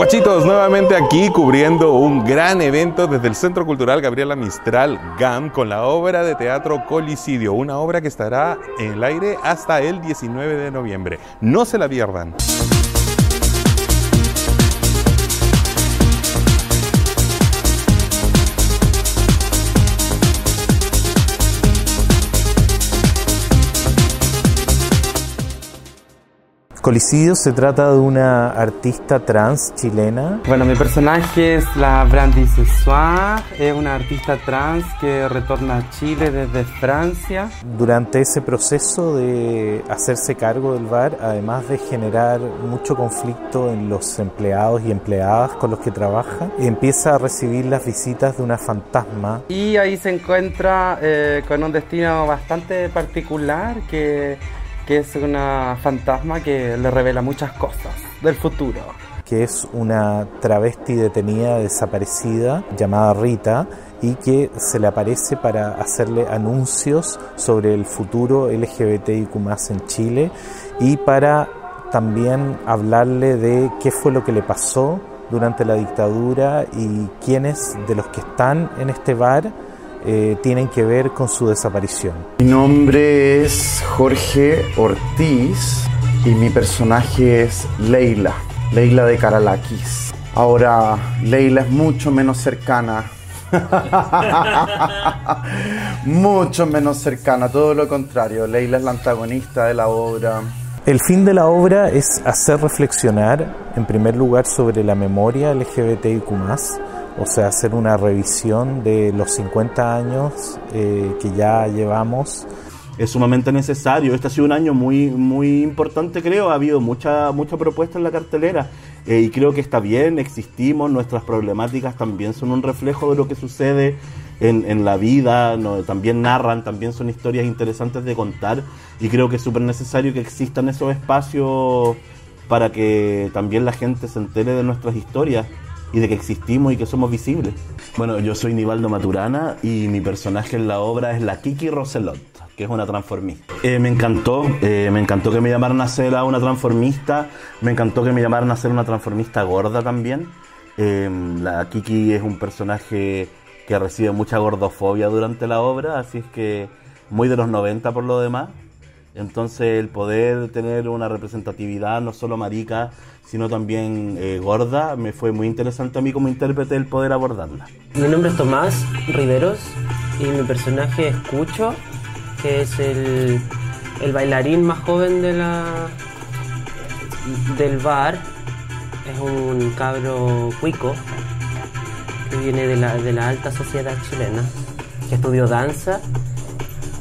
Guachitos, nuevamente aquí cubriendo un gran evento desde el Centro Cultural Gabriela Mistral GAM con la obra de teatro Colicidio, una obra que estará en el aire hasta el 19 de noviembre. No se la pierdan. Colicidio se trata de una artista trans chilena. Bueno, mi personaje es la Brandy Sessoir, es una artista trans que retorna a Chile desde Francia. Durante ese proceso de hacerse cargo del bar, además de generar mucho conflicto en los empleados y empleadas con los que trabaja, empieza a recibir las visitas de una fantasma. Y ahí se encuentra eh, con un destino bastante particular que que es una fantasma que le revela muchas cosas del futuro. Que es una travesti detenida desaparecida llamada Rita y que se le aparece para hacerle anuncios sobre el futuro LGBTIQ en Chile y para también hablarle de qué fue lo que le pasó durante la dictadura y quiénes de los que están en este bar eh, tienen que ver con su desaparición. Mi nombre es Jorge Ortiz y mi personaje es Leila, Leila de Caralaquis. Ahora, Leila es mucho menos cercana. mucho menos cercana, todo lo contrario. Leila es la antagonista de la obra. El fin de la obra es hacer reflexionar, en primer lugar, sobre la memoria LGBTIQ o sea, hacer una revisión de los 50 años eh, que ya llevamos. Es sumamente necesario. Este ha sido un año muy, muy importante, creo. Ha habido mucha, mucha propuesta en la cartelera eh, y creo que está bien, existimos, nuestras problemáticas también son un reflejo de lo que sucede en, en la vida, también narran, también son historias interesantes de contar y creo que es súper necesario que existan esos espacios para que también la gente se entere de nuestras historias y de que existimos y que somos visibles. Bueno, yo soy Nivaldo Maturana y mi personaje en la obra es la Kiki Roselot, que es una transformista. Eh, me encantó, eh, me encantó que me llamaran a ser una transformista, me encantó que me llamaran a ser una transformista gorda también. Eh, la Kiki es un personaje que recibe mucha gordofobia durante la obra, así es que muy de los 90 por lo demás. Entonces el poder tener una representatividad no solo marica, sino también eh, gorda, me fue muy interesante a mí como intérprete el poder abordarla. Mi nombre es Tomás Riveros y mi personaje es Cucho, que es el, bailarín más joven de la, del bar. Es un cabro cuico que viene de la, de la alta sociedad chilena, que estudió danza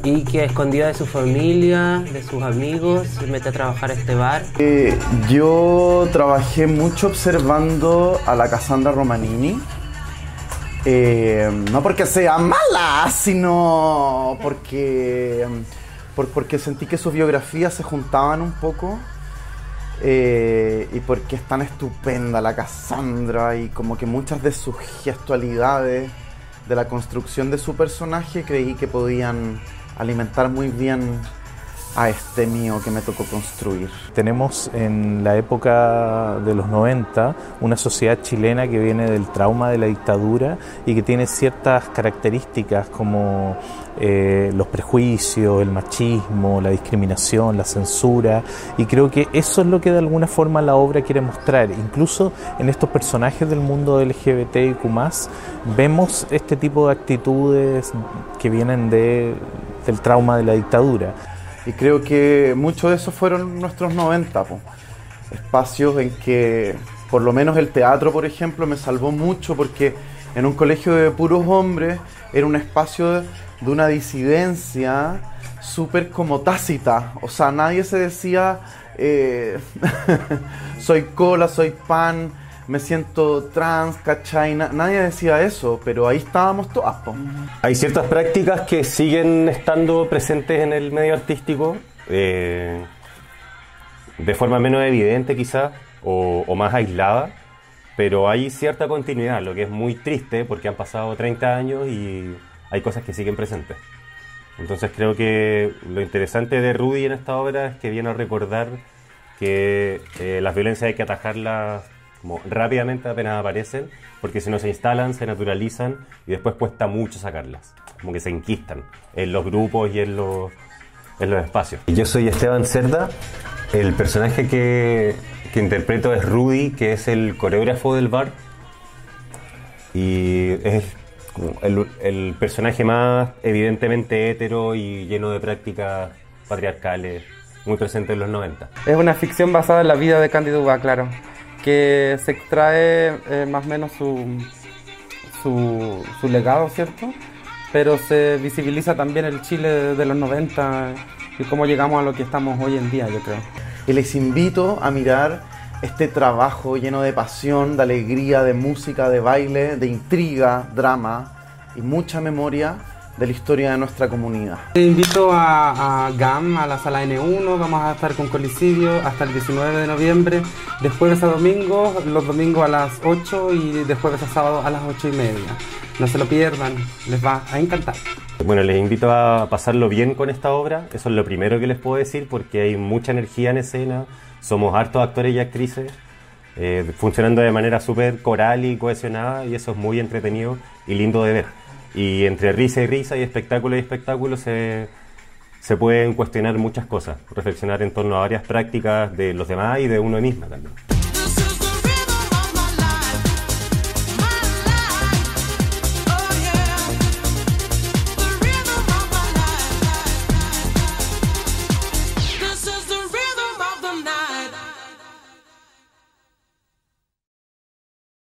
y que escondida de su familia, de sus amigos, se mete a trabajar a este bar. Eh, yo trabajé mucho observando a la Cassandra Romanini. Eh, no porque sea mala, sino porque, porque sentí que sus biografías se juntaban un poco. Eh, y porque es tan estupenda la Cassandra y como que muchas de sus gestualidades de la construcción de su personaje creí que podían alimentar muy bien a este mío que me tocó construir. Tenemos en la época de los 90 una sociedad chilena que viene del trauma de la dictadura y que tiene ciertas características como eh, los prejuicios, el machismo, la discriminación, la censura y creo que eso es lo que de alguna forma la obra quiere mostrar. Incluso en estos personajes del mundo LGBTIQ vemos este tipo de actitudes que vienen de el trauma de la dictadura. Y creo que mucho de eso fueron nuestros 90, espacios en que por lo menos el teatro, por ejemplo, me salvó mucho porque en un colegio de puros hombres era un espacio de, una disidencia súper como tácita. O sea, nadie se decía, eh, soy cola, soy pan, me siento trans, ¿cachai? nadie decía eso, pero ahí estábamos todas. Hay ciertas prácticas que siguen estando presentes en el medio artístico, eh, de forma menos evidente quizás, o, más aislada, pero hay cierta continuidad, lo que es muy triste porque han pasado 30 años y hay cosas que siguen presentes. Entonces creo que lo interesante de Rudy en esta obra es que viene a recordar que eh, las violencias hay que atajarlas como rápidamente apenas aparecen, porque si no se instalan, se naturalizan y después cuesta mucho sacarlas, como que se enquistan en los grupos y en los, en los espacios. Yo soy Esteban Cerda, el personaje que, que interpreto es Rudy, que es el coreógrafo del bar y es como el, el personaje más evidentemente hetero y lleno de prácticas patriarcales, muy presente en los 90. Es una ficción basada en la vida de Candy Dubá, claro, que se extrae eh, más o menos su, su, su legado, ¿cierto? Pero se visibiliza también el Chile de, los 90 y cómo llegamos a lo que estamos hoy en día, yo creo. Y les invito a mirar este trabajo lleno de pasión, de alegría, de música, de baile, de intriga, drama y mucha memoria de la historia de nuestra comunidad. Te invito a, a GAM, a la sala N1, vamos a estar con Colicidio hasta el 19 de noviembre, de jueves a domingo, los domingos a las 8 y de jueves a sábado a las 8 y media. No se lo pierdan, les va a encantar. Bueno, les invito a pasarlo bien con esta obra, eso es lo primero que les puedo decir porque hay mucha energía en escena, somos hartos actores y actrices, eh, funcionando de manera súper coral y cohesionada y eso es muy entretenido y lindo de ver. Y entre risa y risa y espectáculo y espectáculo se, se pueden cuestionar muchas cosas, reflexionar en torno a varias prácticas de los demás y de uno mismo también.